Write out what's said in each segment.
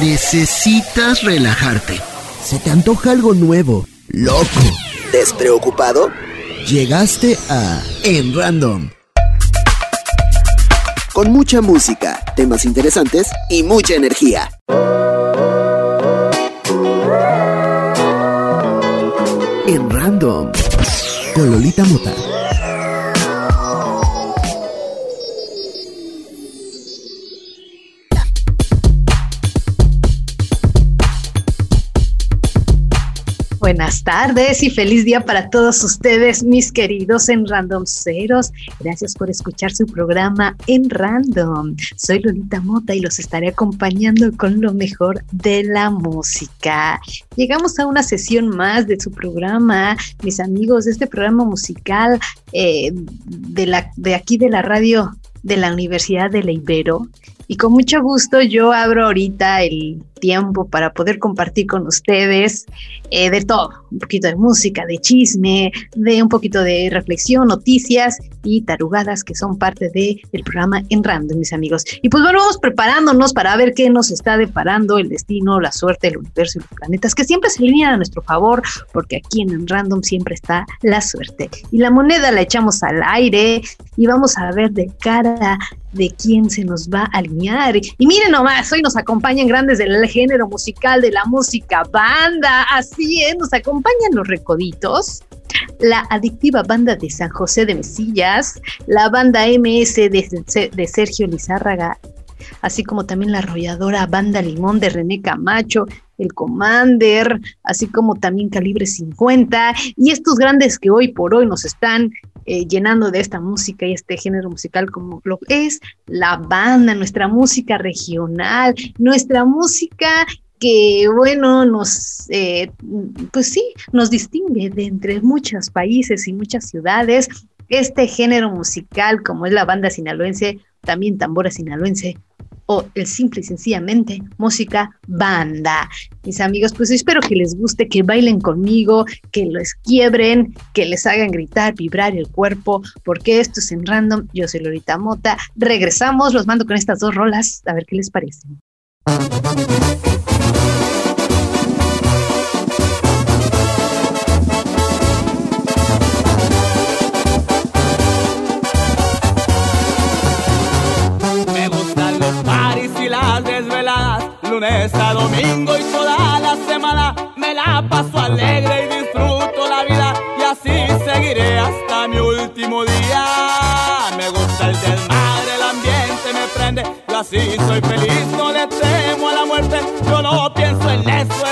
Necesitas relajarte. Se te antoja algo nuevo, loco, despreocupado. Llegaste a En Random. Con mucha música, temas interesantes y mucha energía. En Random. Con Lolita Mota. Buenas tardes y feliz día para todos ustedes, mis queridos en Random Ceros. Gracias por escuchar su programa en Random. Soy Lolita Mota y los estaré acompañando con lo mejor de la música. Llegamos a una sesión más de su programa, mis amigos, de este programa musical eh, de, aquí de la radio de la Universidad de la Ibero. Y con mucho gusto yo abro ahorita el tiempo para poder compartir con ustedes eh, de todo, un poquito de música, de chisme, de un poquito de reflexión, noticias y tarugadas que son parte del el programa en Random, mis amigos. Y pues bueno, vamos preparándonos para ver qué nos está deparando el destino, la suerte, el universo y los planetas, que siempre se alinean a nuestro favor, porque aquí en Random siempre está la suerte. Y la moneda la echamos al aire y vamos a ver de cara de quién se nos va a alinear. Y miren nomás, hoy nos acompañan grandes del género musical de la música banda. Así es, nos acompañan los recoditos. La adictiva banda de San José de Mesillas, la banda MS de, de Sergio Lizárraga, así como también la arrolladora banda Limón de René Camacho, el Commander, así como también Calibre 50, y estos grandes que hoy por hoy nos están eh, llenando de esta música y este género musical como lo es la banda, nuestra música regional, nuestra música que bueno, nos, eh, pues sí, nos distingue de entre muchos países y muchas ciudades. Este género musical, como es la banda sinaloense, también tambora sinaloense, o el simple y sencillamente música banda. Mis amigos, pues espero que les guste, que bailen conmigo, que los quiebren, que les hagan gritar, vibrar el cuerpo, porque esto es en random. Yo soy Lorita Mota. Regresamos, los mando con estas dos rolas, a ver qué les parece. Lunes a domingo y toda la semana me la paso alegre y disfruto la vida y así seguiré hasta mi último día. Me gusta el desmadre, el ambiente me prende, yo así soy feliz, no le temo a la muerte, yo no pienso en eso,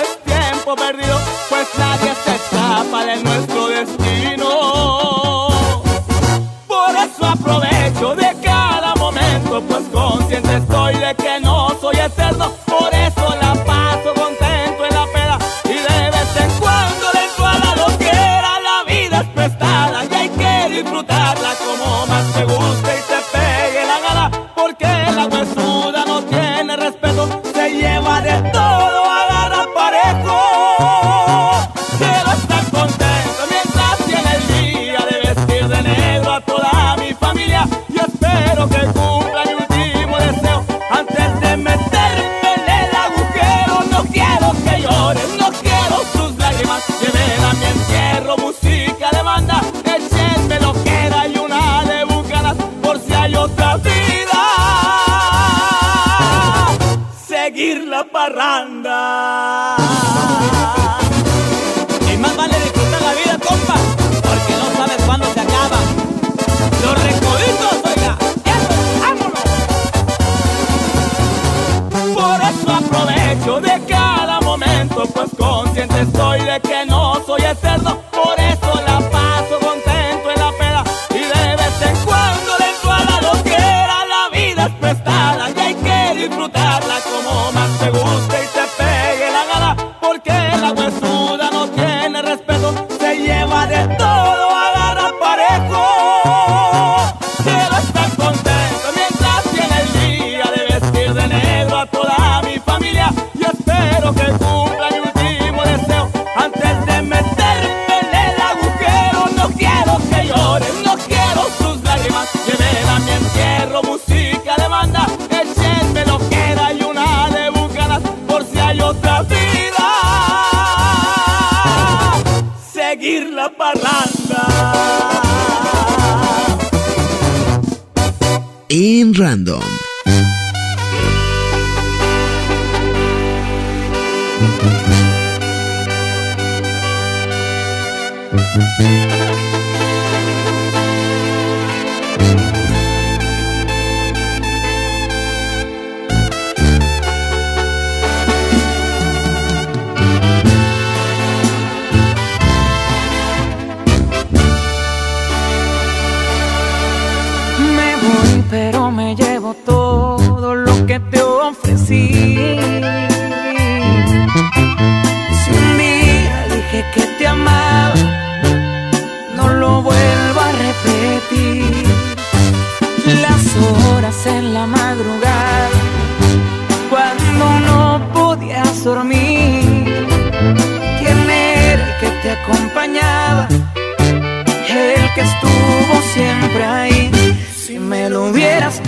me gusta.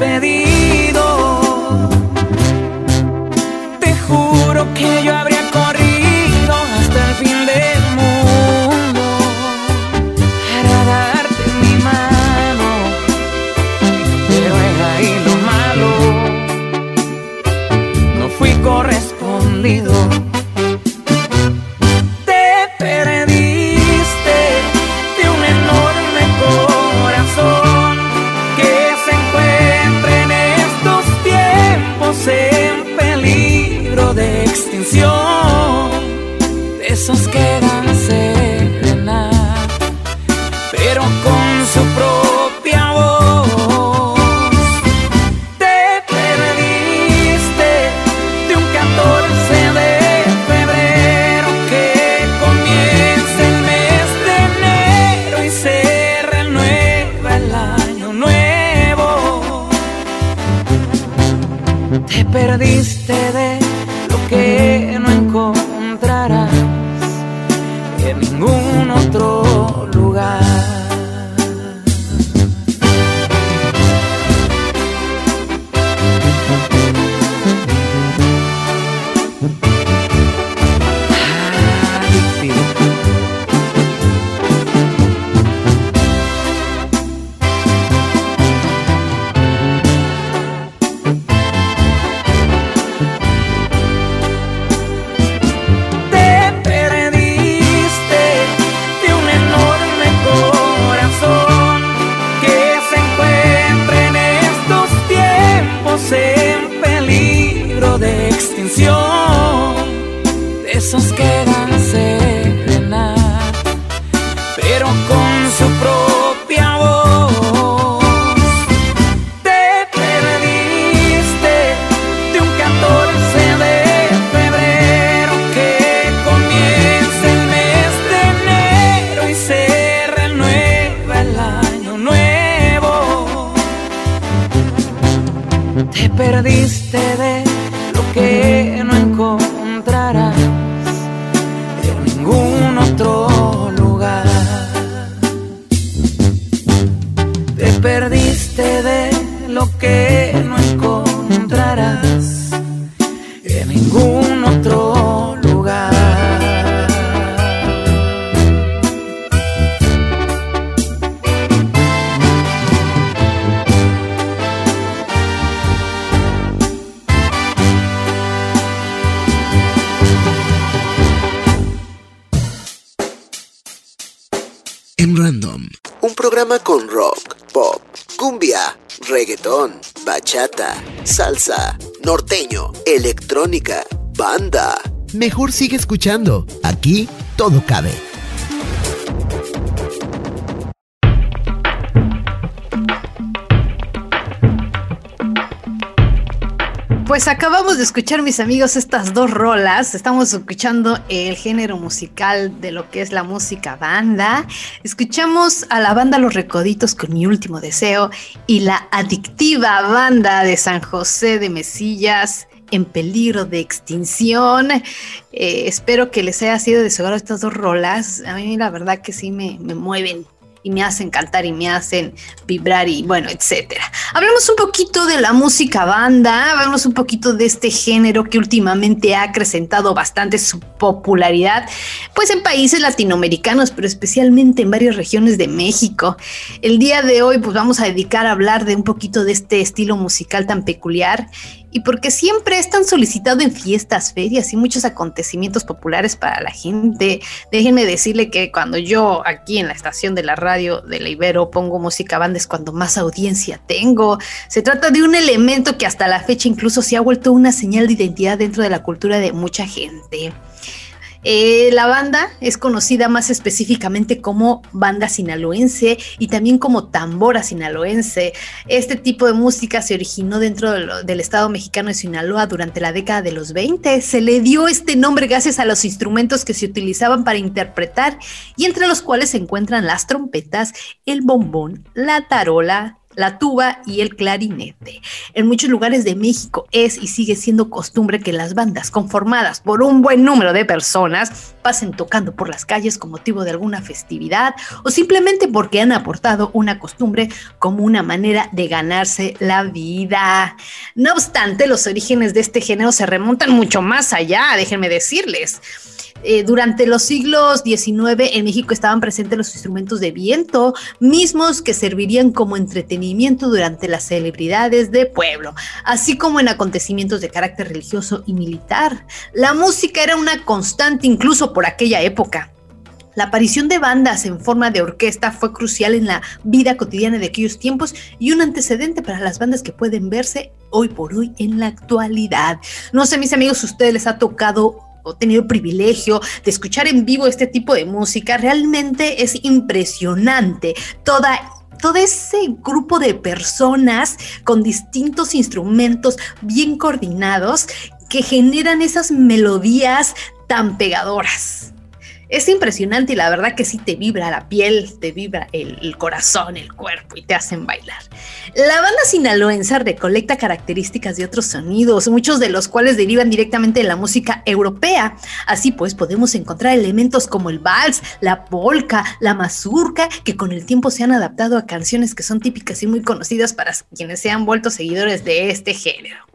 pedido. Salsa, Mejor sigue escuchando. Aquí todo cabe. Pues acabamos de escuchar, mis amigos, estas dos rolas. Estamos escuchando el género musical de lo que es la música banda. Escuchamos a la banda Los Recoditos con mi último deseo y la adictiva banda de San José de Mesillas en peligro de extinción. Eh, espero que les haya sido de su estas dos rolas. A mí la verdad que sí me, me mueven y me hacen cantar y me hacen vibrar y bueno, etcétera. Hablemos un poquito de la música banda, hablemos un poquito de este género que últimamente ha acrecentado bastante su popularidad, pues en países latinoamericanos, pero especialmente en varias regiones de México. El día de hoy pues vamos a dedicar a hablar de un poquito de este estilo musical tan peculiar y porque siempre es tan solicitado en fiestas, ferias y muchos acontecimientos populares para la gente. Déjenme decirle que cuando yo aquí en la estación de la radio de la Ibero pongo música banda es cuando más audiencia tengo. Se trata de un elemento que hasta la fecha incluso se ha vuelto una señal de identidad dentro de la cultura de mucha gente. Eh, la banda es conocida más específicamente como banda sinaloense y también como tambora sinaloense. Este tipo de música se originó dentro del estado mexicano de Sinaloa durante la década de los 20. Se le dio este nombre gracias a los instrumentos que se utilizaban para interpretar y entre los cuales se encuentran las trompetas, el bombón, la tarola, la tuba y el clarinete. En muchos lugares de México es y sigue siendo costumbre que las bandas conformadas por un buen número de personas pasen tocando por las calles con motivo de alguna festividad o simplemente porque han aportado una costumbre como una manera de ganarse la vida. No obstante, los orígenes de este género se remontan mucho más allá, déjenme decirles. Eh, durante los siglos XIX en México estaban presentes los instrumentos de viento, mismos que servirían como entretenimiento durante las celebridades de pueblo, así como en acontecimientos de carácter religioso y militar. La música era una constante incluso por aquella época. La aparición de bandas en forma de orquesta fue crucial en la vida cotidiana de aquellos tiempos y un antecedente para las bandas que pueden verse hoy por hoy en la actualidad. No sé, mis amigos, si a ustedes les ha tocado tenido el privilegio de escuchar en vivo este tipo de música, realmente es impresionante toda todo ese grupo de personas con distintos instrumentos bien coordinados que generan esas melodías tan pegadoras. Es impresionante y la verdad que sí te vibra la piel, te vibra el, corazón, el cuerpo y te hacen bailar. La banda sinaloense recolecta características de otros sonidos, muchos de los cuales derivan directamente de la música europea. Así pues, podemos encontrar elementos como el vals, la polka, la mazurca, que con el tiempo se han adaptado a canciones que son típicas y muy conocidas para quienes se han vuelto seguidores de este género.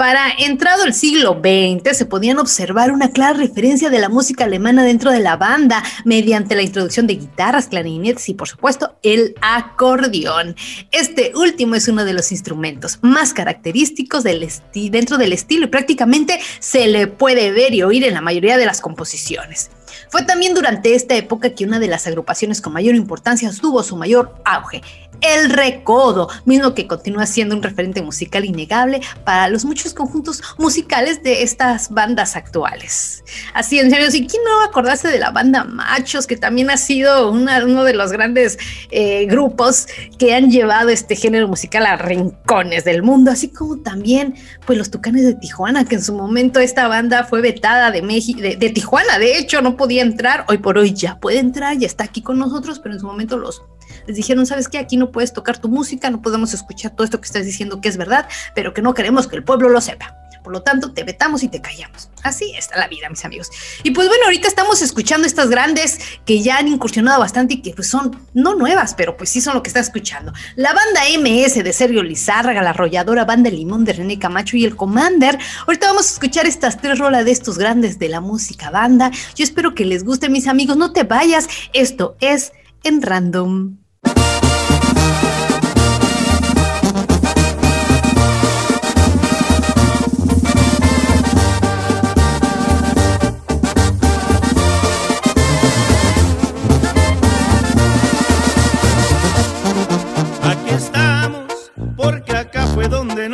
Para entrado el siglo XX se podían observar una clara referencia de la música alemana dentro de la banda mediante la introducción de guitarras, clarinetes y por supuesto el acordeón. Este último es uno de los instrumentos más característicos dentro del estilo y prácticamente se le puede ver y oír en la mayoría de las composiciones. Fue también durante esta época que una de las agrupaciones con mayor importancia tuvo su mayor auge, el Recodo, mismo que continúa siendo un referente musical innegable para los muchos conjuntos musicales de estas bandas actuales. Así, en serio, si quién no va acordarse de la banda Machos, que también ha sido uno de los grandes eh, grupos que han llevado este género musical a rincones del mundo, así como también pues los Tucanes de Tijuana, que en su momento esta banda fue vetada de, México, de Tijuana, de hecho no podía entrar, hoy por hoy ya puede entrar, ya está aquí con nosotros, pero en su momento los les dijeron, ¿sabes qué? Aquí no puedes tocar tu música, no podemos escuchar todo esto que estás diciendo que es verdad, pero que no queremos que el pueblo lo sepa. Por lo tanto, te vetamos y te callamos. Así está la vida, mis amigos. Y pues bueno, ahorita estamos escuchando estas grandes que ya han incursionado bastante y que pues son no nuevas, pero pues sí son lo que está escuchando. La banda MS de Sergio Lizárraga, la arrolladora banda Limón de René Camacho y el Commander. Ahorita vamos a escuchar estas tres rolas de estos grandes de la música banda. Yo espero que les guste, mis amigos. No te vayas. Esto es en random.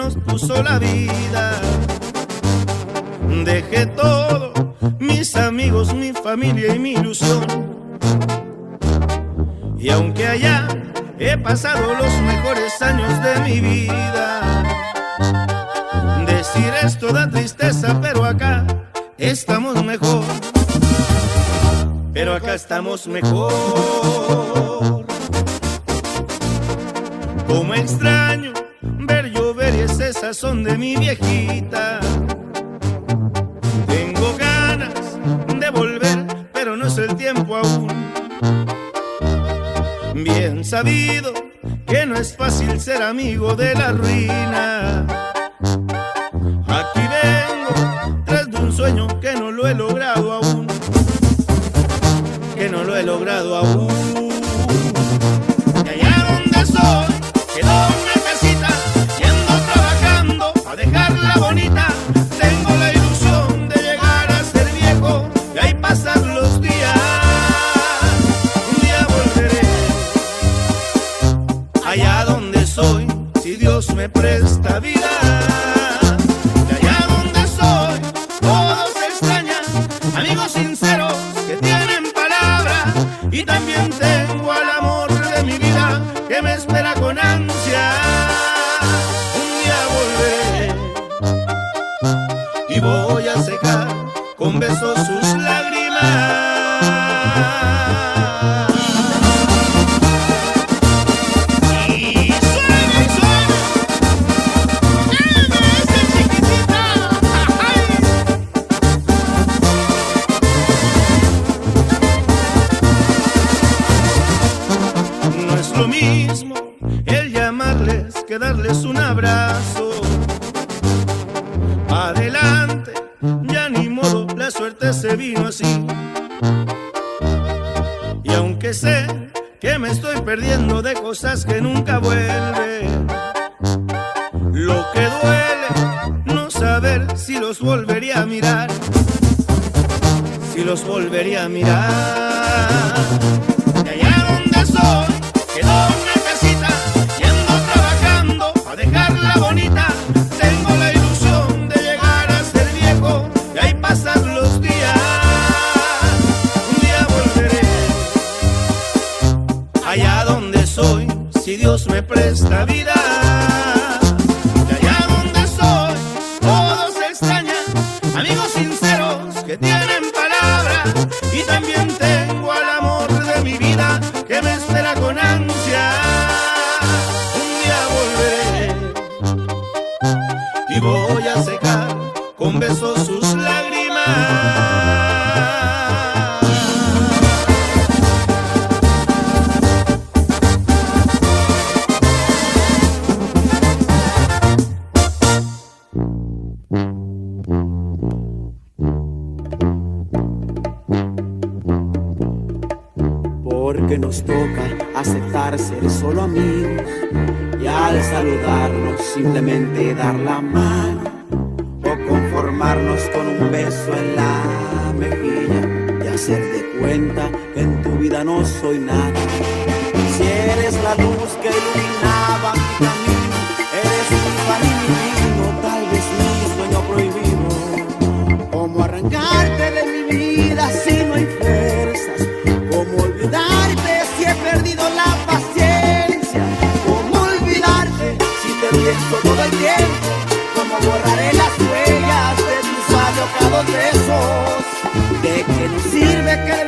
Nos puso la vida. Dejé todo, mis amigos, mi familia y mi ilusión. Y aunque allá he pasado los mejores años de mi vida, decir esto da tristeza, pero acá estamos mejor. Pero acá estamos mejor. Como extraño son de mi viejita. Tengo ganas de volver, pero no es el tiempo aún. Bien sabido que no es fácil ser amigo de la ruina. porque sé que me estoy perdiendo de cosas que nunca vuelven. Lo que duele, no saber si los volvería a mirar, si los volvería a mirar. De allá donde soy. pienso todo el tiempo, como borraré las huellas de tus alocados besos, de qué nos sirve que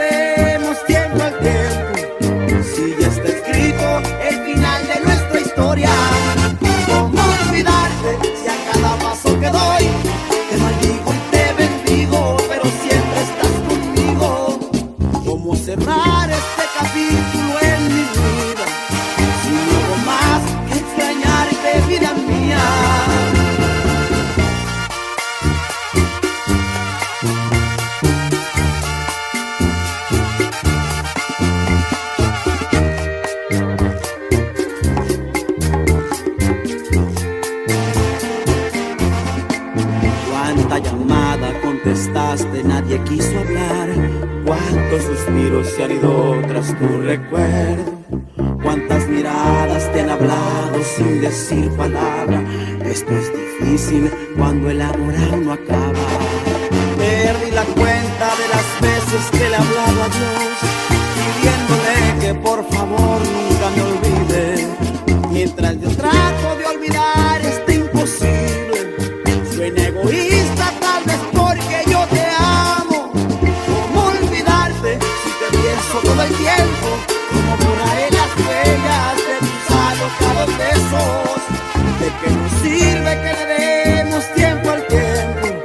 sirve que le demos tiempo al tiempo?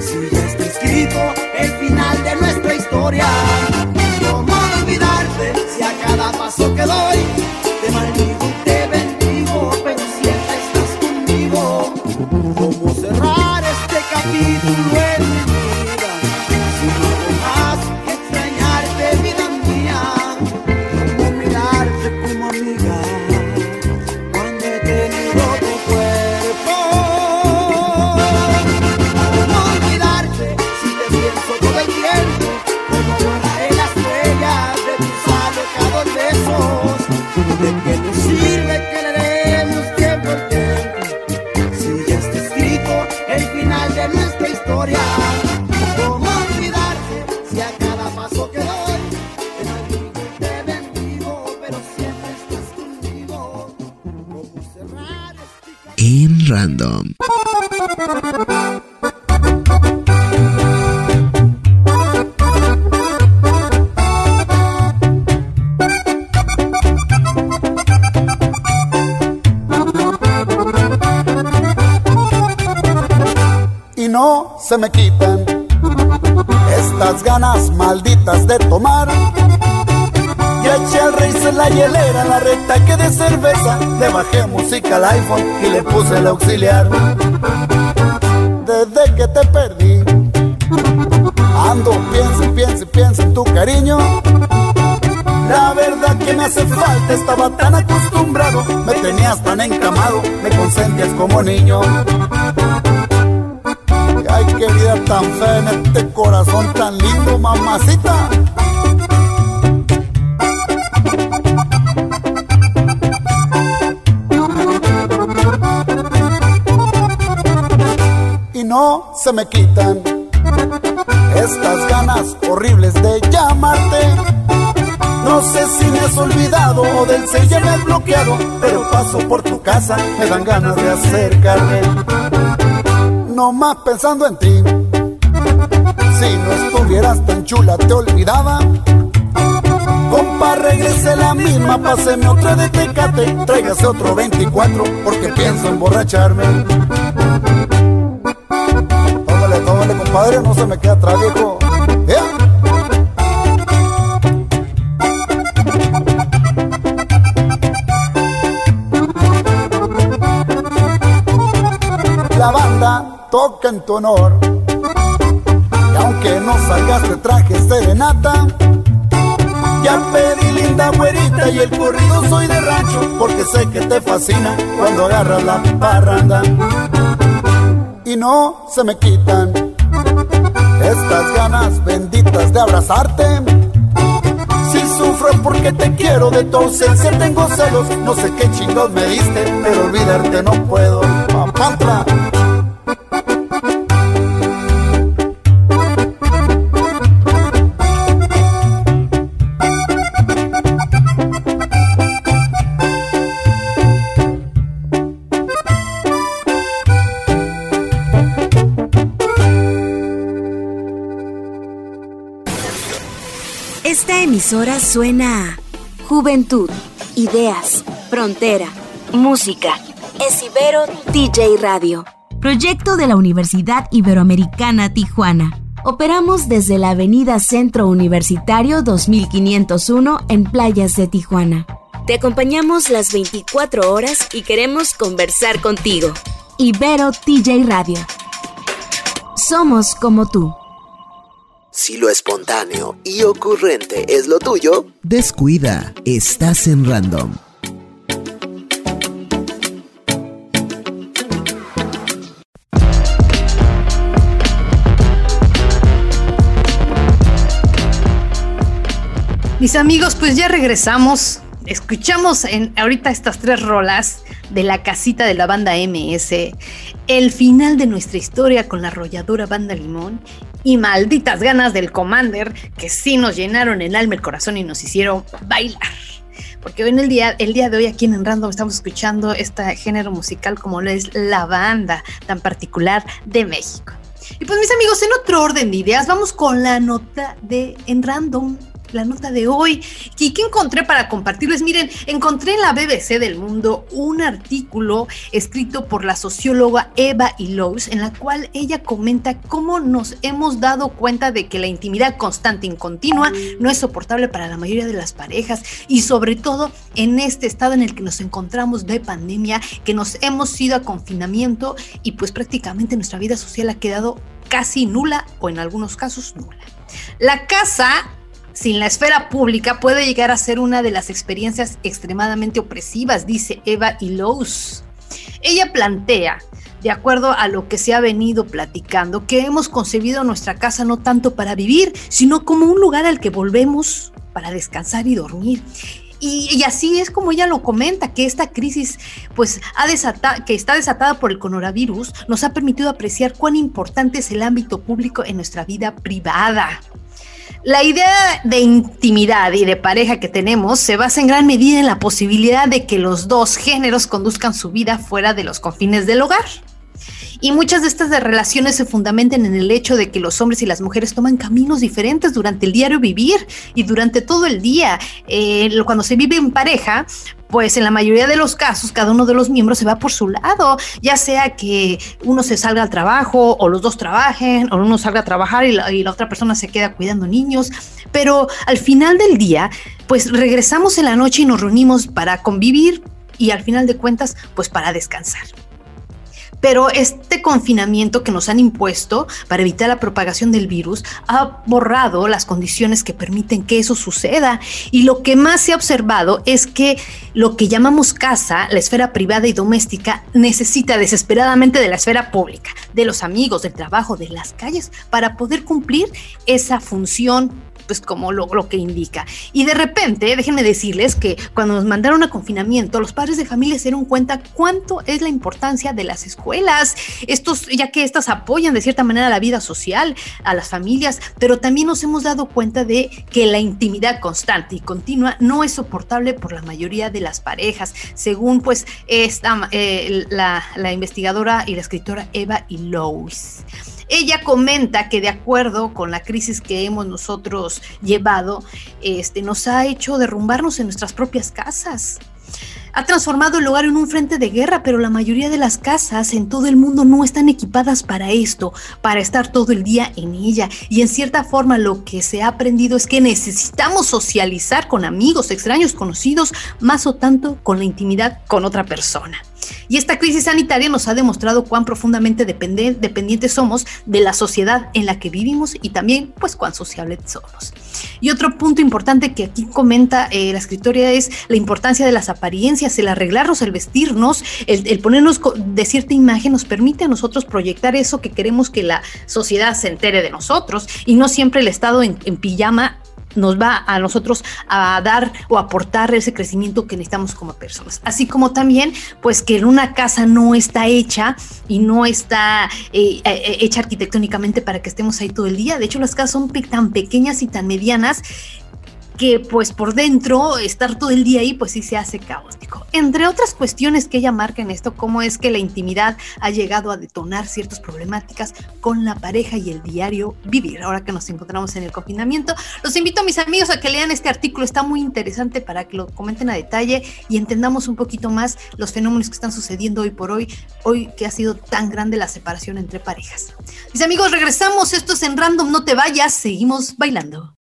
Si ya está escrito el final de nuestra historia. iPhone y le puse el auxiliar. Desde que te perdí, ando, pienso, pienso, pienso en tu cariño. La verdad que me hace falta, estaba tan acostumbrado, me tenías tan encamado, me consentías como niño. Ay, qué vida tan fea en este corazón tan lindo, mamacita. Se me quitan estas ganas horribles de llamarte. No sé si me has olvidado o del ya me has bloqueado, pero paso por tu casa, me dan ganas de acercarme no más pensando en ti. Si no estuvieras tan chula, te olvidaba. Compa, regrese la misma, páseme otra de tecate, tráigase otro 24, porque pienso emborracharme. Compadre, no se me queda atrás, viejo. ¡Eh! La banda toca en tu honor. Y aunque no salgas de traje serenata, ya pedí linda güerita y el corrido soy de rancho, porque sé que te fascina cuando agarras la parranda. Y no se me quitan estas ganas benditas de abrazarte. Si sufro porque te quiero, de tu ausencia tengo celos. No sé qué chingos me diste, pero olvidarte no puedo. Papantra. Emisora suena Juventud, Ideas, Frontera, Música. Es Ibero DJ Radio. Proyecto de la Universidad Iberoamericana Tijuana. Operamos desde la Avenida Centro Universitario 2501 en Playas de Tijuana. Te acompañamos las 24 horas y queremos conversar contigo. Ibero DJ Radio. Somos como tú. Si lo espontáneo y ocurrente es lo tuyo, Descuida, estás en Random. Mis amigos, pues ya regresamos. Escuchamos en ahorita estas tres rolas de la casita de la banda MS, el final de nuestra historia con la arrolladora banda Limón y malditas ganas del Commander que sí nos llenaron el alma, el corazón y nos hicieron bailar. Porque hoy en el día, el día de hoy aquí en Random estamos escuchando este género musical como lo es la banda tan particular de México. Y pues mis amigos, en otro orden de ideas, vamos con la nota de en Random la nota de hoy. ¿Y qué encontré para compartirles? Miren, encontré en la BBC del Mundo un artículo escrito por la socióloga Eva Illouz, en la cual ella comenta cómo nos hemos dado cuenta de que la intimidad constante y continua no es soportable para la mayoría de las parejas y sobre todo en este estado en el que nos encontramos de pandemia, que nos hemos ido a confinamiento y pues prácticamente nuestra vida social ha quedado casi nula o en algunos casos nula. La casa sin la esfera pública puede llegar a ser una de las experiencias extremadamente opresivas, dice Eva Ilous. Ella plantea, de acuerdo a lo que se ha venido platicando, que hemos concebido nuestra casa no tanto para vivir, sino como un lugar al que volvemos para descansar y dormir. Y, así es como ella lo comenta, que esta crisis pues, ha desatado, que está desatada por el coronavirus nos ha permitido apreciar cuán importante es el ámbito público en nuestra vida privada. La idea de intimidad y de pareja que tenemos se basa en gran medida en la posibilidad de que los dos géneros conduzcan su vida fuera de los confines del hogar. Y muchas de estas relaciones se fundamentan en el hecho de que los hombres y las mujeres toman caminos diferentes durante el diario vivir y durante todo el día. Eh, cuando se vive en pareja, pues en la mayoría de los casos cada uno de los miembros se va por su lado, ya sea que uno se salga al trabajo o los dos trabajen o uno salga a trabajar y la, y la, otra persona se queda cuidando niños, pero al final del día pues regresamos en la noche y nos reunimos para convivir y al final de cuentas pues para descansar. Pero este confinamiento que nos han impuesto para evitar la propagación del virus ha borrado las condiciones que permiten que eso suceda. Y lo que más se ha observado es que lo que llamamos casa, la esfera privada y doméstica, necesita desesperadamente de la esfera pública, de los amigos, del trabajo, de las calles, para poder cumplir esa función pues como lo, lo, que indica. Y de repente, déjenme decirles que cuando nos mandaron a confinamiento, los padres de familia se dieron cuenta cuánto es la importancia de las escuelas, estos, ya que estas apoyan de cierta manera la vida social, a las familias, pero también nos hemos dado cuenta de que la intimidad constante y continua no es soportable por la mayoría de las parejas, según pues esta, eh, la, la investigadora y la escritora Eva y Lois. Ella comenta que de acuerdo con la crisis que hemos nosotros llevado, este, nos ha hecho derrumbarnos en nuestras propias casas. Ha transformado el hogar en un frente de guerra, pero la mayoría de las casas en todo el mundo no están equipadas para esto, para estar todo el día en ella. Y en cierta forma lo que se ha aprendido es que necesitamos socializar con amigos, extraños, conocidos, más o tanto con la intimidad con otra persona. Y esta crisis sanitaria nos ha demostrado cuán profundamente dependientes somos de la sociedad en la que vivimos y también pues cuán sociables somos. Y otro punto importante que aquí comenta eh, la escritora es la importancia de las apariencias, el arreglarnos, el vestirnos, el, ponernos de cierta imagen nos permite a nosotros proyectar eso que queremos que la sociedad se entere de nosotros y no siempre el estado en pijama nos va a nosotros a dar o aportar ese crecimiento que necesitamos como personas. Así como también, pues que una casa no está hecha y no está eh, eh, hecha arquitectónicamente para que estemos ahí todo el día. De hecho, las casas son tan pequeñas y tan medianas que pues por dentro estar todo el día ahí pues sí se hace caótico. Entre otras cuestiones que ella marca en esto, cómo es que la intimidad ha llegado a detonar ciertas problemáticas con la pareja y el diario vivir. Ahora que nos encontramos en el confinamiento, los invito a mis amigos a que lean este artículo, está muy interesante para que lo comenten a detalle y entendamos un poquito más los fenómenos que están sucediendo hoy por hoy, hoy que ha sido tan grande la separación entre parejas. Mis amigos, regresamos, esto es en Random, no te vayas, seguimos bailando.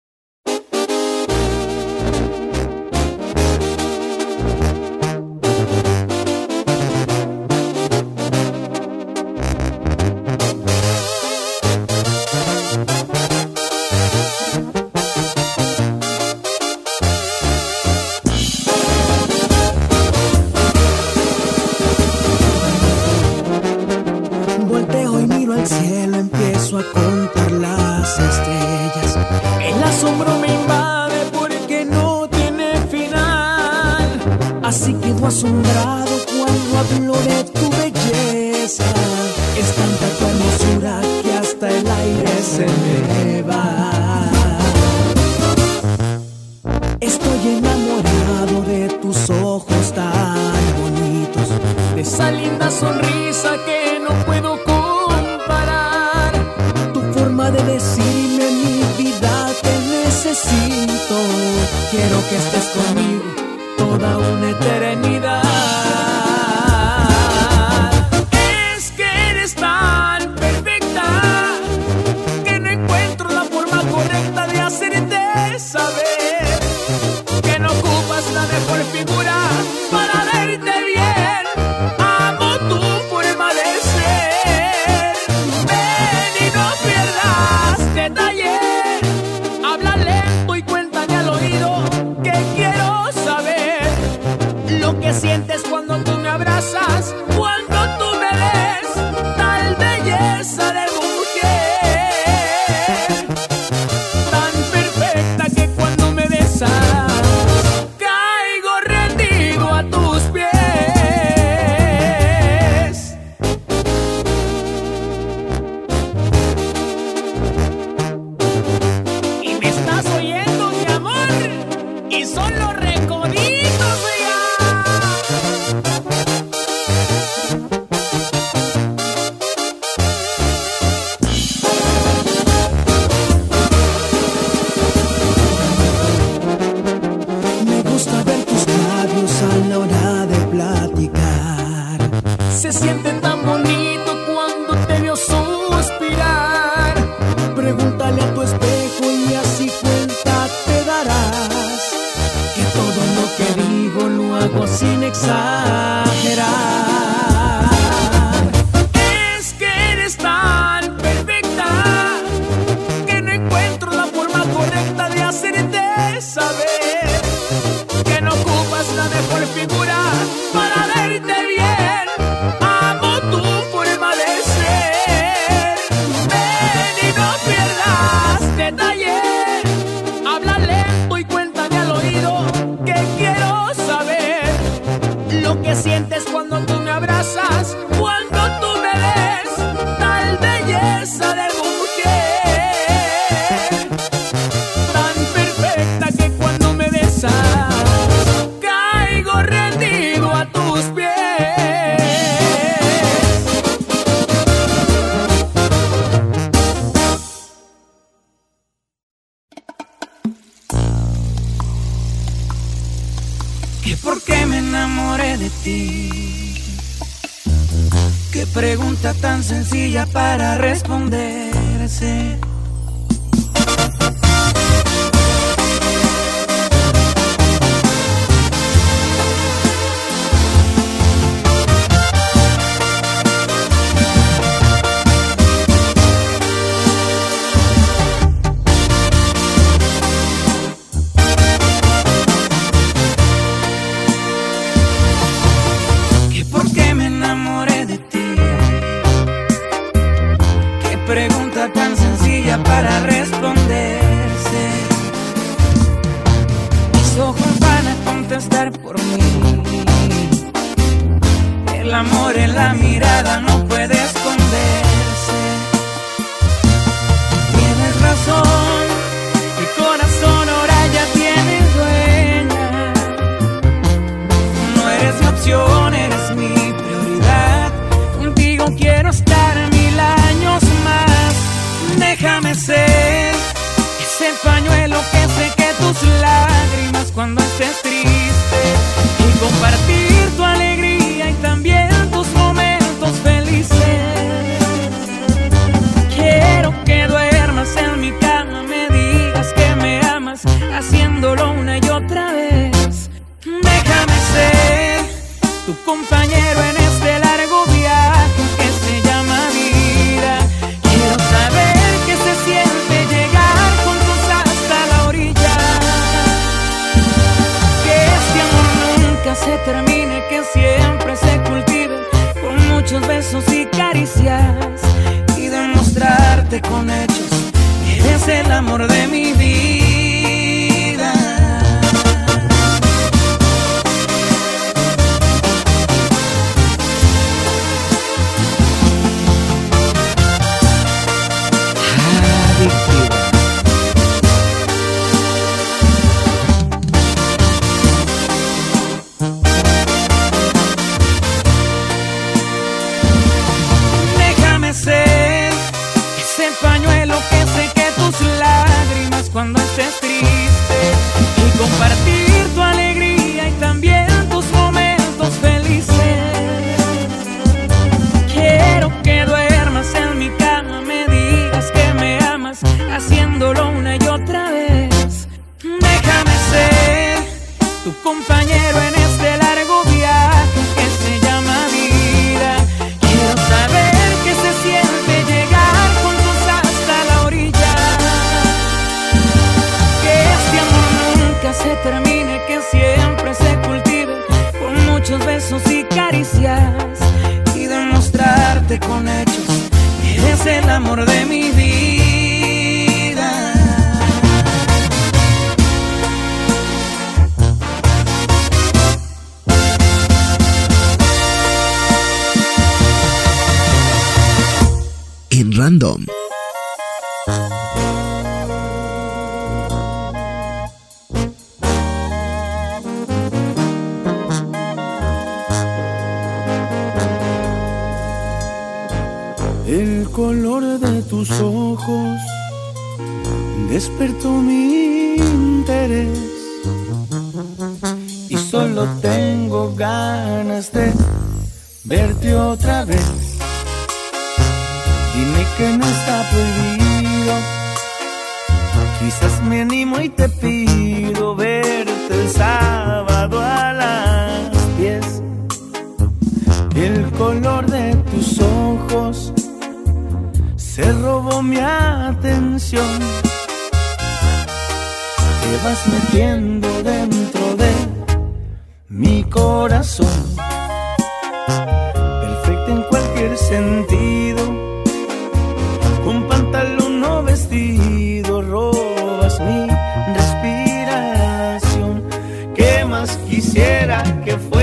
Quisiera que fueras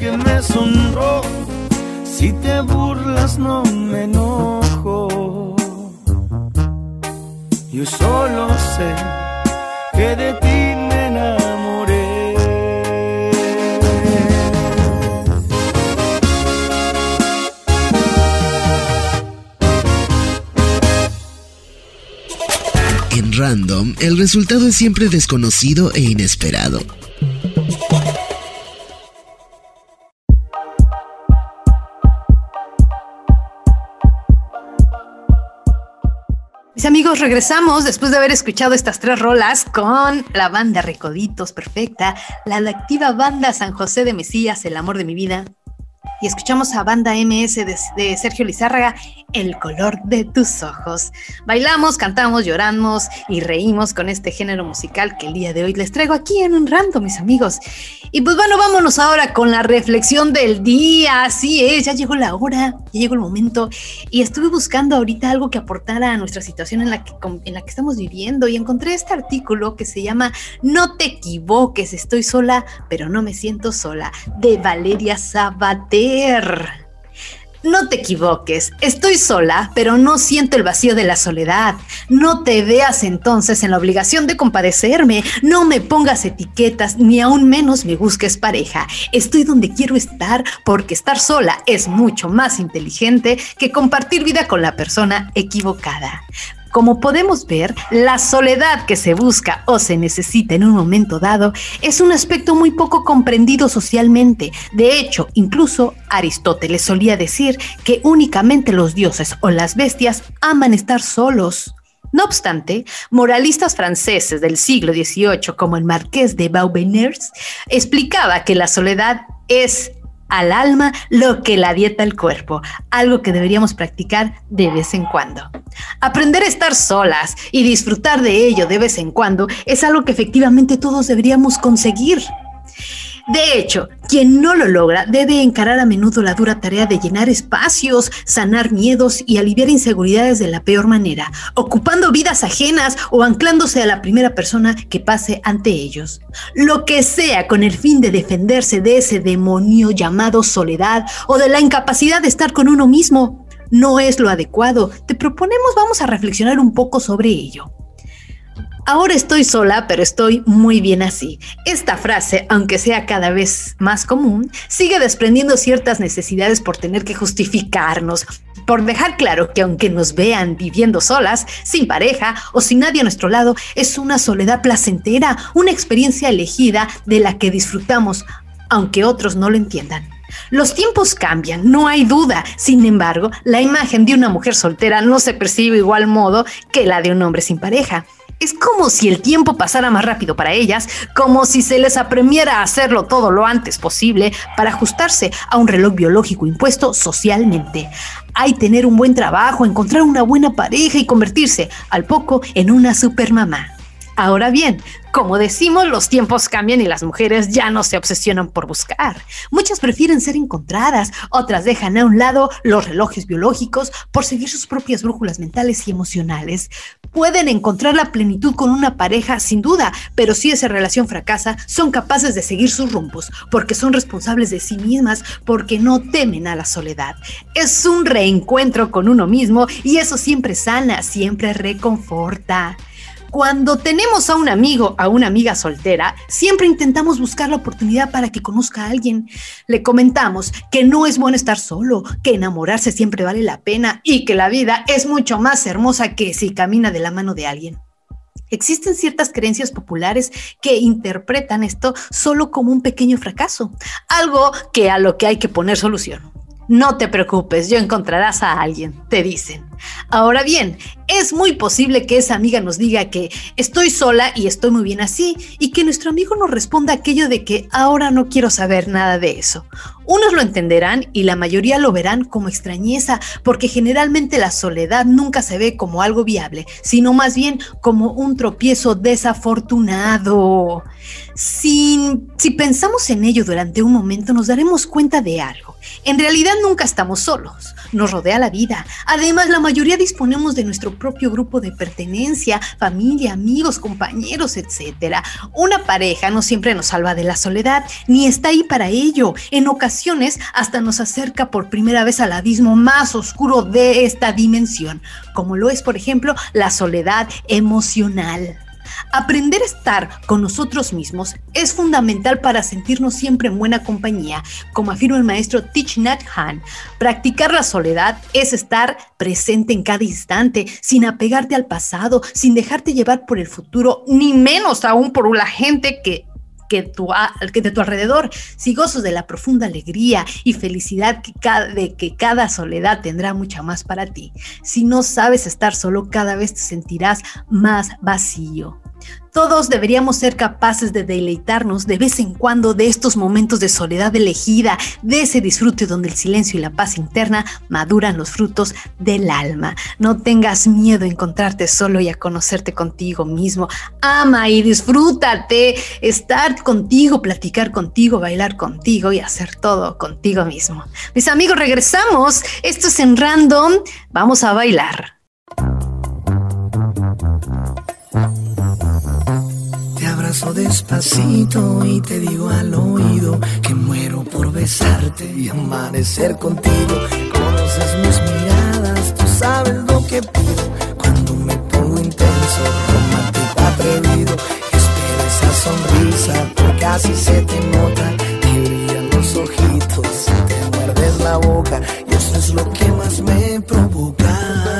que me sonrojo, si te burlas no me enojo. Yo solo sé que de ti me enamoré. En Random, el resultado es siempre desconocido e inesperado. Amigos, regresamos después de haber escuchado estas tres rolas con la banda Recoditos Perfecta, la adactiva banda San José de Mesías, El Amor de mi Vida, y escuchamos a banda MS de, de Sergio Lizárraga, El color de tus ojos. Bailamos, cantamos, lloramos y reímos con este género musical que el día de hoy les traigo aquí en un random, mis amigos. Y pues bueno, vámonos ahora con la reflexión del día. Así es, ya llegó la hora, ya llegó el momento. Y estuve buscando ahorita algo que aportara a nuestra situación en la que, en la que estamos viviendo y encontré este artículo que se llama No te equivoques, estoy sola, pero no me siento sola, de Valeria Sabater. No te equivoques, estoy sola, pero no siento el vacío de la soledad. No te veas entonces en la obligación de compadecerme, no me pongas etiquetas, ni aún menos me busques pareja. Estoy donde quiero estar porque estar sola es mucho más inteligente que compartir vida con la persona equivocada. Como podemos ver, la soledad que se busca o se necesita en un momento dado es un aspecto muy poco comprendido socialmente. De hecho, incluso Aristóteles solía decir que únicamente los dioses o las bestias aman estar solos. No obstante, moralistas franceses del siglo XVIII, como el marqués de Vaubeners, explicaba que la soledad es al alma lo que la dieta al cuerpo, algo que deberíamos practicar de vez en cuando. Aprender a estar solas y disfrutar de ello de vez en cuando es algo que efectivamente todos deberíamos conseguir. De hecho, quien no lo logra debe encarar a menudo la dura tarea de llenar espacios, sanar miedos y aliviar inseguridades de la peor manera, ocupando vidas ajenas o anclándose a la primera persona que pase ante ellos. Lo que sea con el fin de defenderse de ese demonio llamado soledad o de la incapacidad de estar con uno mismo. No es lo adecuado. Te proponemos vamos a reflexionar un poco sobre ello. Ahora estoy sola, pero estoy muy bien así. Esta frase, aunque sea cada vez más común, sigue desprendiendo ciertas necesidades por tener que justificarnos, por dejar claro que aunque nos vean viviendo solas, sin pareja o sin nadie a nuestro lado, es una soledad placentera, una experiencia elegida de la que disfrutamos, aunque otros no lo entiendan. Los tiempos cambian, no hay duda. Sin embargo, la imagen de una mujer soltera no se percibe igual modo que la de un hombre sin pareja. Es como si el tiempo pasara más rápido para ellas, como si se les apremiera a hacerlo todo lo antes posible para ajustarse a un reloj biológico impuesto socialmente. Hay tener un buen trabajo, encontrar una buena pareja y convertirse al poco en una supermamá. Ahora bien, como decimos, los tiempos cambian y las mujeres ya no se obsesionan por buscar. Muchas prefieren ser encontradas, otras dejan a un lado los relojes biológicos por seguir sus propias brújulas mentales y emocionales. Pueden encontrar la plenitud con una pareja, sin duda, pero si esa relación fracasa, son capaces de seguir sus rumbos, porque son responsables de sí mismas, porque no temen a la soledad. Es un reencuentro con uno mismo y eso siempre sana, siempre reconforta. Cuando tenemos a un amigo, a una amiga soltera, siempre intentamos buscar la oportunidad para que conozca a alguien. Le comentamos que no es bueno estar solo, que enamorarse siempre vale la pena y que la vida es mucho más hermosa que si camina de la mano de alguien. Existen ciertas creencias populares que interpretan esto solo como un pequeño fracaso, algo que a lo que hay que poner solución. No te preocupes, yo encontrarás a alguien, te dicen. Ahora bien, es muy posible que esa amiga nos diga que estoy sola y estoy muy bien así, y que nuestro amigo nos responda aquello de que ahora no quiero saber nada de eso. Unos lo entenderán y la mayoría lo verán como extrañeza, porque generalmente la soledad nunca se ve como algo viable, sino más bien como un tropiezo desafortunado. si pensamos en ello durante un momento, nos daremos cuenta de algo. En realidad nunca estamos solos, nos rodea la vida. Además, la mayoría disponemos de nuestro propio grupo de pertenencia, familia, amigos, compañeros, etc. Una pareja no siempre nos salva de la soledad, ni está ahí para ello. En ocasiones hasta nos acerca por primera vez al abismo más oscuro de esta dimensión, como lo es, por ejemplo, la soledad emocional. Aprender a estar con nosotros mismos es fundamental para sentirnos siempre en buena compañía, como afirma el maestro Thich Nhat Hanh. Practicar la soledad es estar presente en cada instante, sin apegarte al pasado, sin dejarte llevar por el futuro, ni menos aún por la gente que que, tu, que de tu alrededor, si gozos de la profunda alegría y felicidad que cada, de que cada soledad tendrá mucha más para ti. Si no sabes estar solo, cada vez te sentirás más vacío. Todos deberíamos ser capaces de deleitarnos de vez en cuando de estos momentos de soledad elegida, de ese disfrute donde el silencio y la paz interna maduran los frutos del alma. No tengas miedo a encontrarte solo y a conocerte contigo mismo. Ama y disfrútate, estar contigo, platicar contigo, bailar contigo y hacer todo contigo mismo. Mis amigos, regresamos. Esto es en random. Vamos a bailar. Despacito y te digo al oído que muero por besarte y amanecer contigo. Conoces mis miradas, tú sabes lo que pido cuando me pongo intenso, romántico, atrevido. Espero esa sonrisa, porque casi se te nota, te brillan los ojitos, te muerdes la boca y eso es lo que más me provoca.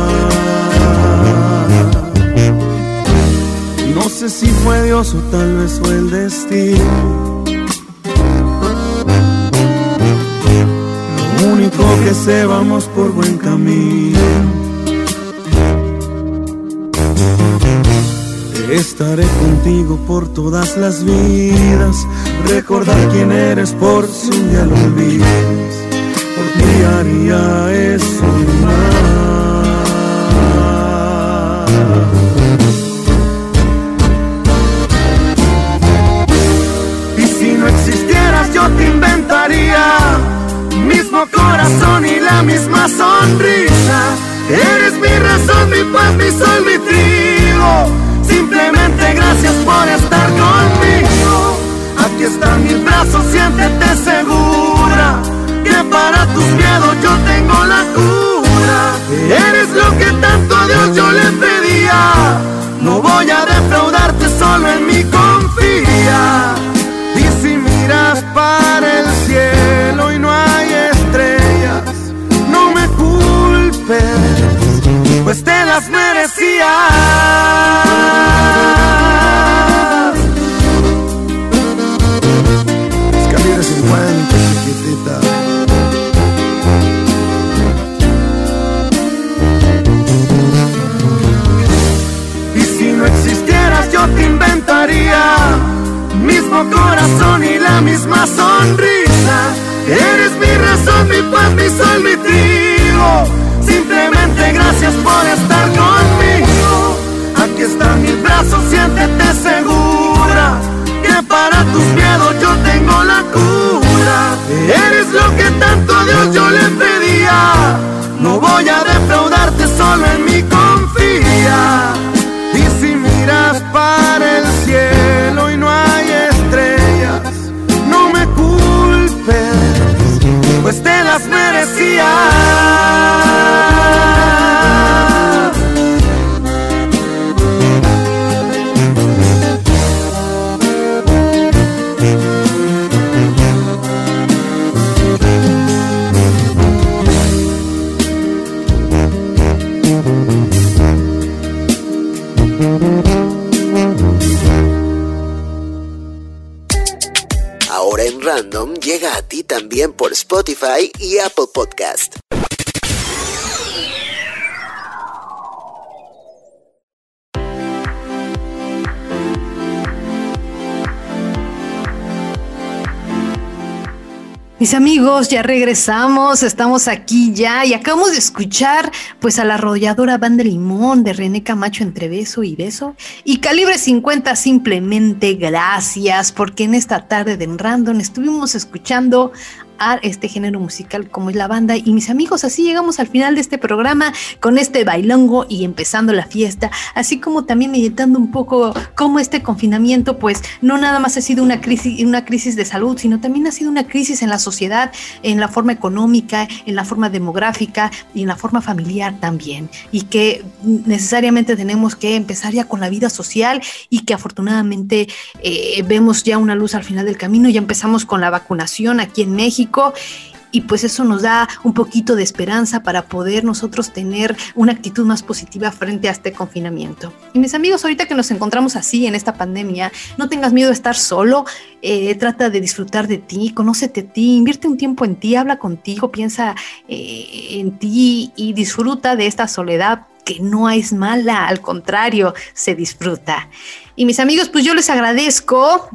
Sé si fue Dios o tal vez fue el destino. Lo único que sé, vamos por buen camino. Estaré contigo por todas las vidas. Recordar quién eres por si un día lo olvidas. Por ti haría eso más. Te inventaría mismo corazón y la misma sonrisa. Eres mi razón, mi paz, mi sol, mi trigo. Simplemente gracias por estar conmigo. Aquí están mis brazos, siéntete segura. Que para tus miedos yo tengo la cura. Eres lo que tanto a Dios yo le pedía. No voy a defraudarte, solo en mi confía merecías. Escalera 50, chiquitita. Y si no existieras yo te inventaría mismo corazón y la misma sonrisa. Eres mi razón, mi paz, mi sol, mi siéntete segura. Que para tus miedos yo tengo la Mis amigos, ya regresamos, estamos aquí ya y acabamos de escuchar pues a la arrolladora banda Limón de René Camacho entre beso y beso. Y calibre 50 simplemente gracias porque en esta tarde de Random estuvimos escuchando este género musical como es la banda. Y mis amigos, así llegamos al final de este programa con este bailongo y empezando la fiesta, así como también meditando un poco cómo este confinamiento, pues no nada más ha sido una crisis, una crisis de salud, sino también ha sido una crisis en la sociedad, en la forma económica, en la forma demográfica y en la forma familiar también. Y que necesariamente tenemos que empezar ya con la vida social y que afortunadamente eh, vemos ya una luz al final del camino. Ya empezamos con la vacunación aquí en México y pues eso nos da un poquito de esperanza para poder nosotros tener una actitud más positiva frente a este confinamiento. Y mis amigos, ahorita que nos encontramos así en esta pandemia, no tengas miedo de estar solo, eh, trata de disfrutar de ti, conócete a ti, invierte un tiempo en ti, habla contigo, piensa eh, en ti y disfruta de esta soledad que no es mala, al contrario, se disfruta. Y mis amigos, pues yo les agradezco,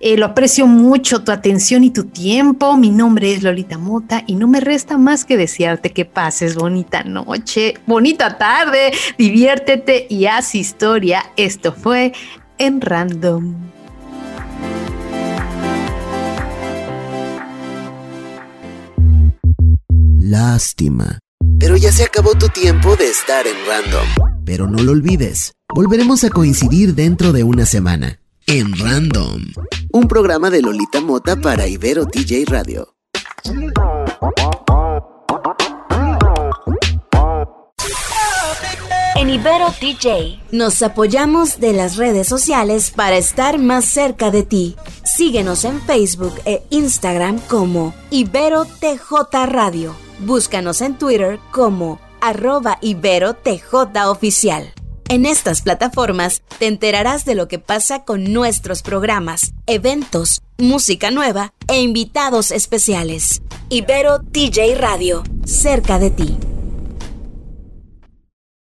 eh, lo aprecio mucho tu atención y tu tiempo. Mi nombre es Lolita Mota y no me resta más que desearte que pases bonita noche, bonita tarde, diviértete y haz historia. Esto fue en Random. Lástima. Pero ya se acabó tu tiempo de estar en Random. Pero no lo olvides volveremos a coincidir dentro de una semana. En Random. Un programa de Lolita Mota para Ibero TJ Radio. En Ibero TJ nos apoyamos de las redes sociales para estar más cerca de ti. Síguenos en Facebook e Instagram como Ibero TJ Radio. Búscanos en Twitter como arroba Ibero TJ Oficial. En estas plataformas te enterarás de lo que pasa con nuestros programas, eventos, música nueva e invitados especiales. Ibero TJ Radio, cerca de ti.